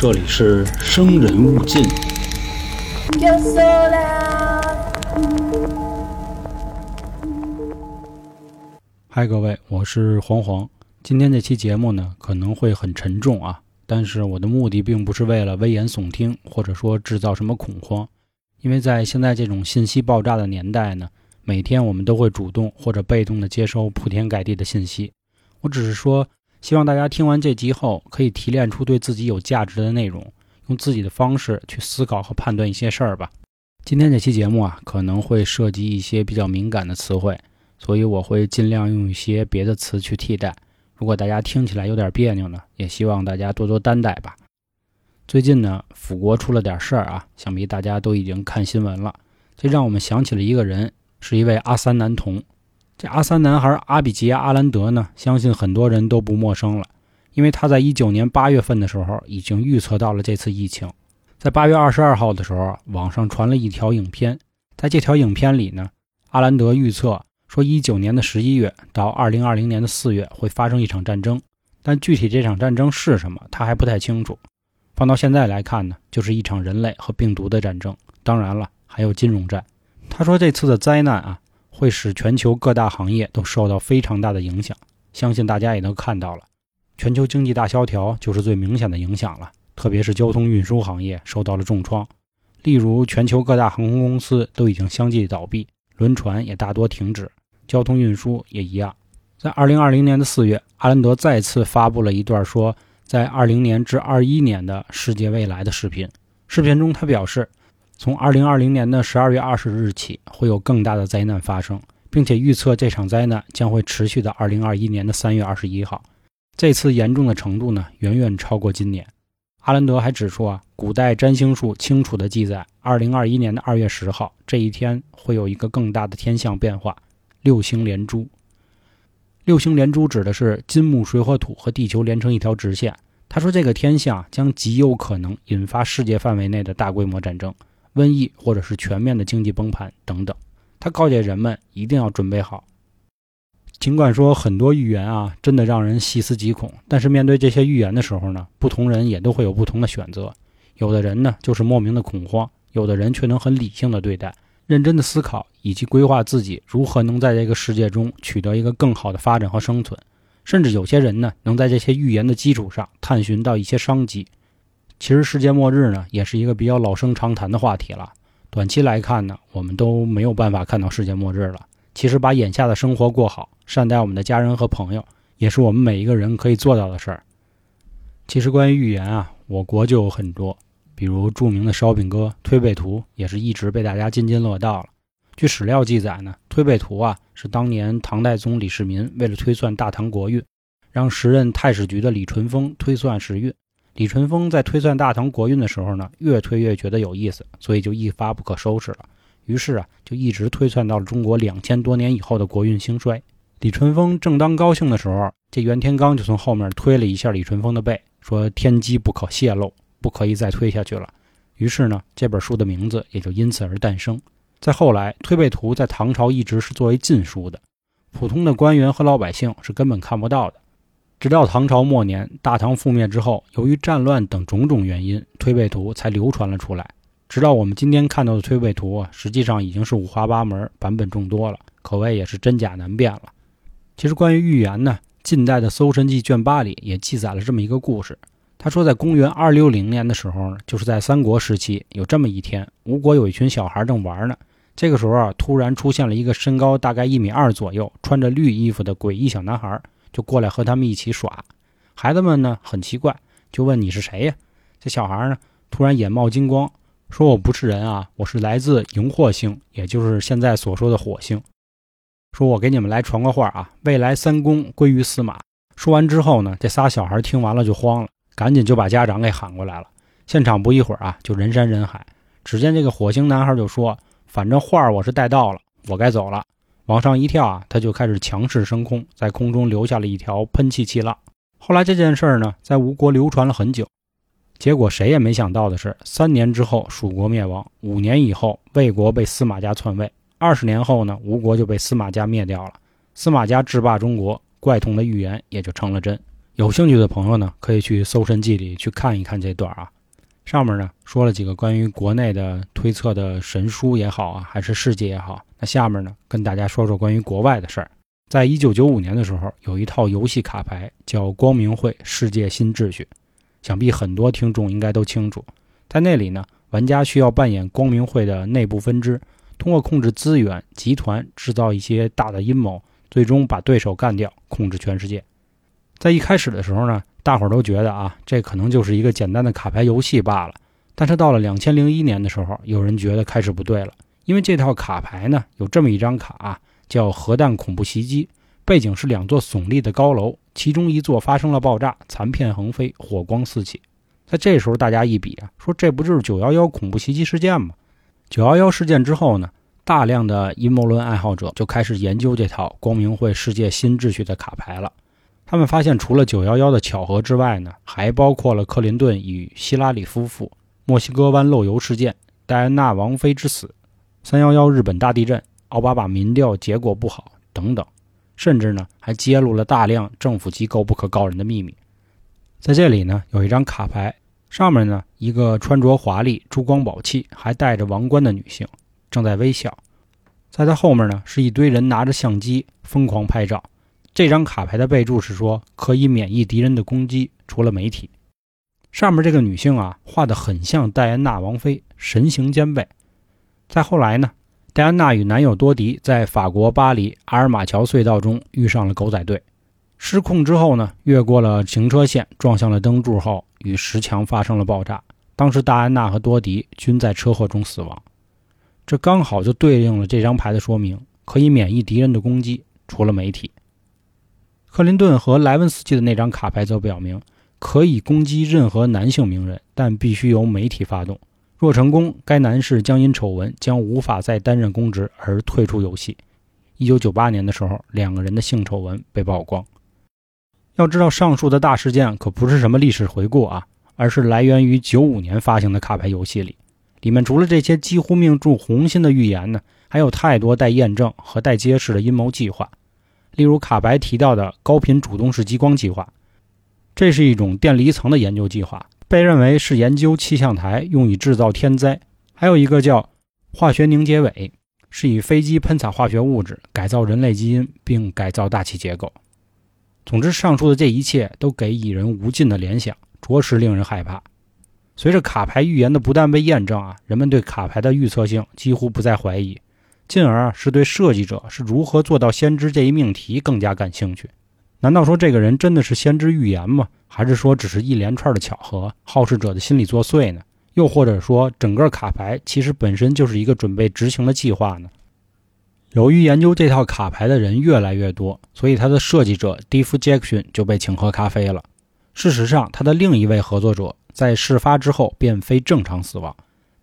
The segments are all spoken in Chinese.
这里是生人勿近。嗨，各位，我是黄黄。今天这期节目呢，可能会很沉重啊，但是我的目的并不是为了危言耸听，或者说制造什么恐慌，因为在现在这种信息爆炸的年代呢，每天我们都会主动或者被动的接收铺天盖地的信息。我只是说。希望大家听完这集后，可以提炼出对自己有价值的内容，用自己的方式去思考和判断一些事儿吧。今天这期节目啊，可能会涉及一些比较敏感的词汇，所以我会尽量用一些别的词去替代。如果大家听起来有点别扭呢，也希望大家多多担待吧。最近呢，辅国出了点事儿啊，想必大家都已经看新闻了。这让我们想起了一个人，是一位阿三男童。这阿三男孩阿比吉亚·阿兰德呢，相信很多人都不陌生了，因为他在一九年八月份的时候已经预测到了这次疫情。在八月二十二号的时候，网上传了一条影片，在这条影片里呢，阿兰德预测说，一九年的十一月到二零二零年的四月会发生一场战争，但具体这场战争是什么，他还不太清楚。放到现在来看呢，就是一场人类和病毒的战争，当然了，还有金融战。他说这次的灾难啊。会使全球各大行业都受到非常大的影响，相信大家也都看到了，全球经济大萧条就是最明显的影响了，特别是交通运输行业受到了重创。例如，全球各大航空公司都已经相继倒闭，轮船也大多停止，交通运输也一样。在二零二零年的四月，阿兰德再次发布了一段说在二零年至二一年的世界未来的视频，视频中他表示。从二零二零年的十二月二十日起，会有更大的灾难发生，并且预测这场灾难将会持续到二零二一年的三月二十一号。这次严重的程度呢，远远超过今年。阿兰德还指出啊，古代占星术清楚地记载，二零二一年的二月十号这一天会有一个更大的天象变化——六星连珠。六星连珠指的是金木水火土和地球连成一条直线。他说，这个天象将极有可能引发世界范围内的大规模战争。瘟疫，或者是全面的经济崩盘等等，他告诫人们一定要准备好。尽管说很多预言啊，真的让人细思极恐，但是面对这些预言的时候呢，不同人也都会有不同的选择。有的人呢，就是莫名的恐慌；有的人却能很理性的对待，认真的思考以及规划自己如何能在这个世界中取得一个更好的发展和生存。甚至有些人呢，能在这些预言的基础上探寻到一些商机。其实世界末日呢，也是一个比较老生常谈的话题了。短期来看呢，我们都没有办法看到世界末日了。其实把眼下的生活过好，善待我们的家人和朋友，也是我们每一个人可以做到的事儿。其实关于预言啊，我国就有很多，比如著名的烧饼哥推背图，也是一直被大家津津乐道了。据史料记载呢，推背图啊是当年唐代宗李世民为了推算大唐国运，让时任太史局的李淳风推算时运。李淳风在推算大唐国运的时候呢，越推越觉得有意思，所以就一发不可收拾了。于是啊，就一直推算到了中国两千多年以后的国运兴衰。李淳风正当高兴的时候，这袁天罡就从后面推了一下李淳风的背，说：“天机不可泄露，不可以再推下去了。”于是呢，这本书的名字也就因此而诞生。再后来，推背图在唐朝一直是作为禁书的，普通的官员和老百姓是根本看不到的。直到唐朝末年，大唐覆灭之后，由于战乱等种种原因，推背图才流传了出来。直到我们今天看到的推背图啊，实际上已经是五花八门、版本众多了，可谓也是真假难辨了。其实关于预言呢，近代的《搜神记》卷八里也记载了这么一个故事。他说，在公元二六零年的时候呢，就是在三国时期，有这么一天，吴国有一群小孩正玩呢，这个时候啊，突然出现了一个身高大概一米二左右、穿着绿衣服的诡异小男孩。就过来和他们一起耍，孩子们呢很奇怪，就问你是谁呀？这小孩呢突然眼冒金光，说我不是人啊，我是来自荧惑星，也就是现在所说的火星。说我给你们来传个话啊，未来三公归于司马。说完之后呢，这仨小孩听完了就慌了，赶紧就把家长给喊过来了。现场不一会儿啊，就人山人海。只见这个火星男孩就说：“反正话我是带到了，我该走了。”往上一跳啊，他就开始强势升空，在空中留下了一条喷气气浪。后来这件事儿呢，在吴国流传了很久。结果谁也没想到的是，三年之后蜀国灭亡，五年以后魏国被司马家篡位，二十年后呢，吴国就被司马家灭掉了。司马家制霸中国，怪童的预言也就成了真。有兴趣的朋友呢，可以去《搜神记》里去看一看这段啊。上面呢说了几个关于国内的推测的神书也好啊，还是世界也好。那下面呢，跟大家说说关于国外的事儿。在一九九五年的时候，有一套游戏卡牌叫《光明会世界新秩序》，想必很多听众应该都清楚。在那里呢，玩家需要扮演光明会的内部分支，通过控制资源、集团，制造一些大的阴谋，最终把对手干掉，控制全世界。在一开始的时候呢，大伙儿都觉得啊，这可能就是一个简单的卡牌游戏罢了。但是到了两千零一年的时候，有人觉得开始不对了，因为这套卡牌呢，有这么一张卡，叫“核弹恐怖袭击”，背景是两座耸立的高楼，其中一座发生了爆炸，残片横飞，火光四起。在这时候，大家一比啊，说这不就是九幺幺恐怖袭击事件吗？九幺幺事件之后呢，大量的阴谋论爱好者就开始研究这套光明会世界新秩序的卡牌了。他们发现，除了911的巧合之外呢，还包括了克林顿与希拉里夫妇、墨西哥湾漏油事件、戴安娜王妃之死、311日本大地震、奥巴马民调结果不好等等，甚至呢还揭露了大量政府机构不可告人的秘密。在这里呢，有一张卡牌，上面呢一个穿着华丽、珠光宝气、还戴着王冠的女性正在微笑，在她后面呢是一堆人拿着相机疯狂拍照。这张卡牌的备注是说可以免疫敌人的攻击，除了媒体。上面这个女性啊，画的很像戴安娜王妃，神形兼备。再后来呢，戴安娜与男友多迪在法国巴黎阿尔马桥隧道中遇上了狗仔队，失控之后呢，越过了行车线，撞向了灯柱后，与石墙发生了爆炸。当时戴安娜和多迪均在车祸中死亡。这刚好就对应了这张牌的说明：可以免疫敌人的攻击，除了媒体。克林顿和莱文斯基的那张卡牌则表明，可以攻击任何男性名人，但必须由媒体发动。若成功，该男士将因丑闻将无法再担任公职而退出游戏。一九九八年的时候，两个人的性丑闻被曝光。要知道，上述的大事件可不是什么历史回顾啊，而是来源于九五年发行的卡牌游戏里。里面除了这些几乎命中红心的预言呢，还有太多待验证和待揭示的阴谋计划。例如卡白提到的高频主动式激光计划，这是一种电离层的研究计划，被认为是研究气象台用以制造天灾。还有一个叫化学凝结尾，是以飞机喷洒化学物质改造人类基因并改造大气结构。总之，上述的这一切都给蚁人无尽的联想，着实令人害怕。随着卡牌预言的不断被验证啊，人们对卡牌的预测性几乎不再怀疑。进而啊是对设计者是如何做到先知这一命题更加感兴趣。难道说这个人真的是先知预言吗？还是说只是一连串的巧合，好事者的心理作祟呢？又或者说整个卡牌其实本身就是一个准备执行的计划呢？由于研究这套卡牌的人越来越多，所以他的设计者 d 夫杰克逊就被请喝咖啡了。事实上，他的另一位合作者在事发之后便非正常死亡。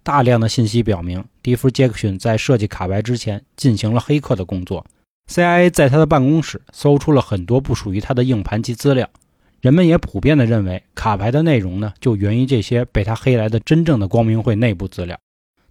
大量的信息表明，迪夫·杰克逊在设计卡牌之前进行了黑客的工作。CIA 在他的办公室搜出了很多不属于他的硬盘及资料。人们也普遍地认为，卡牌的内容呢，就源于这些被他黑来的真正的光明会内部资料。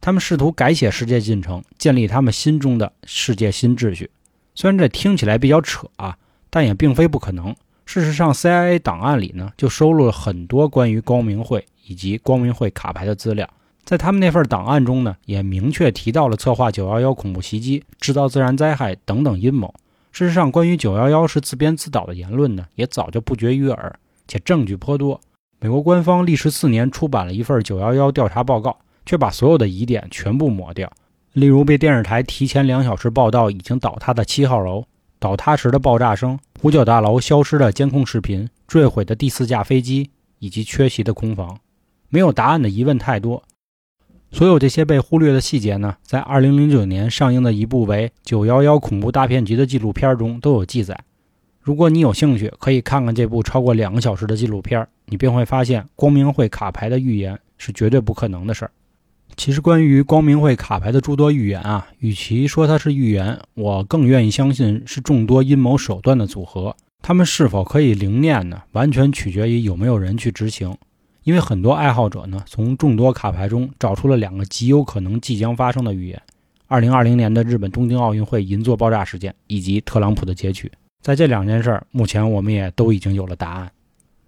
他们试图改写世界进程，建立他们心中的世界新秩序。虽然这听起来比较扯啊，但也并非不可能。事实上，CIA 档案里呢，就收录了很多关于光明会以及光明会卡牌的资料。在他们那份档案中呢，也明确提到了策划911恐怖袭击、制造自然灾害等等阴谋。事实上，关于911是自编自导的言论呢，也早就不绝于耳，且证据颇多。美国官方历时四年出版了一份911调查报告，却把所有的疑点全部抹掉。例如，被电视台提前两小时报道已经倒塌的七号楼、倒塌时的爆炸声、五角大楼消失的监控视频、坠毁的第四架飞机以及缺席的空房。没有答案的疑问太多。所有这些被忽略的细节呢，在2009年上映的一部为《911恐怖大骗局》的纪录片中都有记载。如果你有兴趣，可以看看这部超过两个小时的纪录片，你便会发现光明会卡牌的预言是绝对不可能的事儿。其实，关于光明会卡牌的诸多预言啊，与其说它是预言，我更愿意相信是众多阴谋手段的组合。他们是否可以灵验呢？完全取决于有没有人去执行。因为很多爱好者呢，从众多卡牌中找出了两个极有可能即将发生的预言：二零二零年的日本东京奥运会银座爆炸事件，以及特朗普的截取。在这两件事儿，目前我们也都已经有了答案。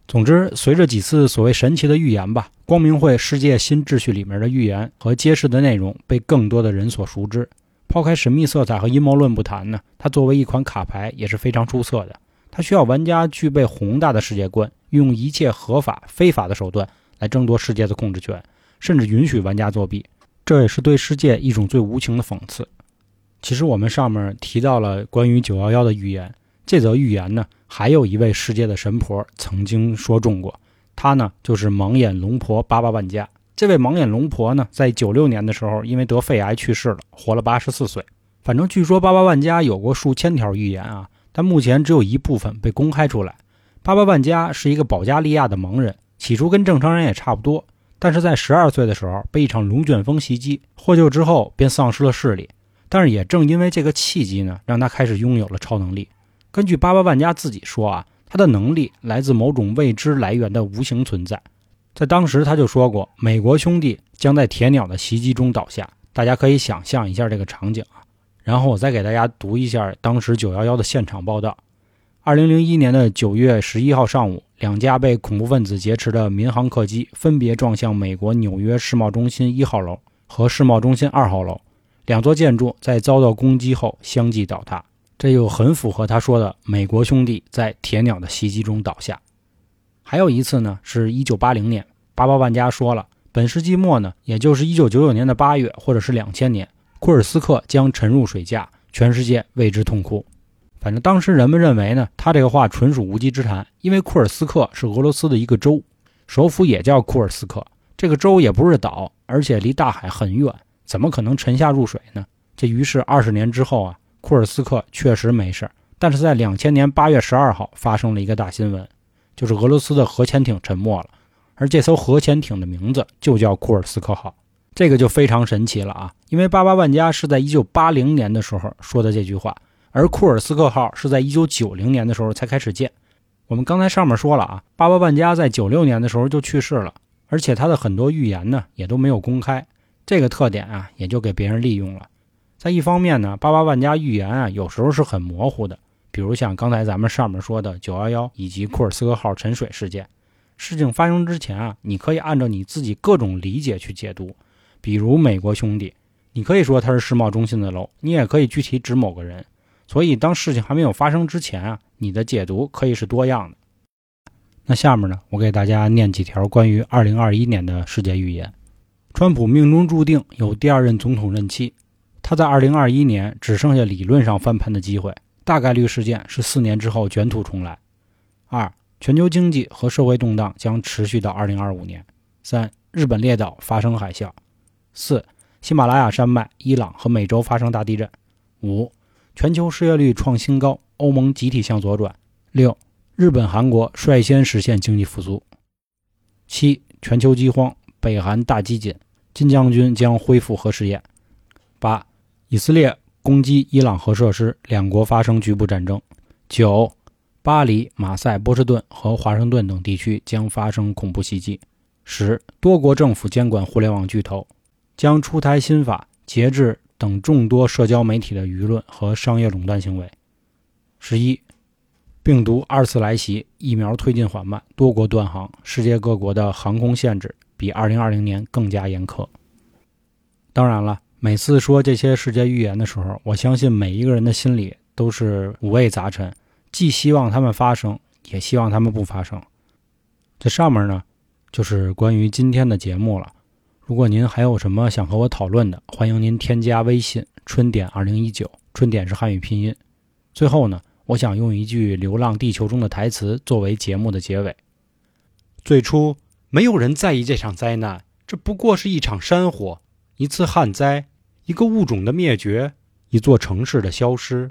总之，随着几次所谓神奇的预言吧，光明会世界新秩序里面的预言和揭示的内容被更多的人所熟知。抛开神秘色彩和阴谋论不谈呢，它作为一款卡牌也是非常出色的。它需要玩家具备宏大的世界观，用一切合法、非法的手段来争夺世界的控制权，甚至允许玩家作弊。这也是对世界一种最无情的讽刺。其实我们上面提到了关于九幺幺的预言，这则预言呢？还有一位世界的神婆曾经说中过，她呢就是盲眼龙婆八八万家。这位盲眼龙婆呢，在九六年的时候因为得肺癌去世了，活了八十四岁。反正据说八八万家有过数千条预言啊，但目前只有一部分被公开出来。巴巴万家是一个保加利亚的盲人，起初跟正常人也差不多，但是在十二岁的时候被一场龙卷风袭击，获救之后便丧失了视力。但是也正因为这个契机呢，让他开始拥有了超能力。根据巴巴万家自己说啊，他的能力来自某种未知来源的无形存在。在当时他就说过，美国兄弟将在铁鸟的袭击中倒下。大家可以想象一下这个场景啊。然后我再给大家读一下当时九幺幺的现场报道：二零零一年的九月十一号上午，两架被恐怖分子劫持的民航客机分别撞向美国纽约世贸中心一号楼和世贸中心二号楼，两座建筑在遭到攻击后相继倒塌。这又很符合他说的，美国兄弟在铁鸟的袭击中倒下。还有一次呢，是一九八零年，八八万家说了，本世纪末呢，也就是一九九九年的八月，或者是两千年，库尔斯克将沉入水下，全世界为之痛哭。反正当时人们认为呢，他这个话纯属无稽之谈，因为库尔斯克是俄罗斯的一个州，首府也叫库尔斯克，这个州也不是岛，而且离大海很远，怎么可能沉下入水呢？这于是二十年之后啊。库尔斯克确实没事，但是在两千年八月十二号发生了一个大新闻，就是俄罗斯的核潜艇沉没了，而这艘核潜艇的名字就叫库尔斯克号，这个就非常神奇了啊！因为八八万家是在一九八零年的时候说的这句话，而库尔斯克号是在一九九零年的时候才开始建。我们刚才上面说了啊，八八万家在九六年的时候就去世了，而且他的很多预言呢也都没有公开，这个特点啊也就给别人利用了。在一方面呢，八八万家预言啊，有时候是很模糊的。比如像刚才咱们上面说的九幺幺以及库尔斯克号沉水事件，事情发生之前啊，你可以按照你自己各种理解去解读。比如美国兄弟，你可以说它是世贸中心的楼，你也可以具体指某个人。所以当事情还没有发生之前啊，你的解读可以是多样的。那下面呢，我给大家念几条关于二零二一年的世界预言：川普命中注定有第二任总统任期。他在二零二一年只剩下理论上翻盘的机会，大概率事件是四年之后卷土重来。二、全球经济和社会动荡将持续到二零二五年。三、日本列岛发生海啸。四、喜马拉雅山脉、伊朗和美洲发生大地震。五、全球失业率创新高，欧盟集体向左转。六、日本、韩国率先实现经济复苏。七、全球饥荒，北韩大饥馑，金将军将恢复核试验。八。以色列攻击伊朗核设施，两国发生局部战争。九，巴黎、马赛、波士顿和华盛顿等地区将发生恐怖袭击。十，多国政府监管互联网巨头，将出台新法，节制等众多社交媒体的舆论和商业垄断行为。十一，病毒二次来袭，疫苗推进缓慢，多国断航，世界各国的航空限制比二零二零年更加严苛。当然了。每次说这些世界预言的时候，我相信每一个人的心里都是五味杂陈，既希望他们发生，也希望他们不发生。这上面呢，就是关于今天的节目了。如果您还有什么想和我讨论的，欢迎您添加微信“春点二零一九”，春点是汉语拼音。最后呢，我想用一句《流浪地球》中的台词作为节目的结尾：最初没有人在意这场灾难，这不过是一场山火。一次旱灾，一个物种的灭绝，一座城市的消失，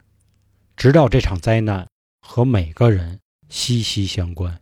直到这场灾难和每个人息息相关。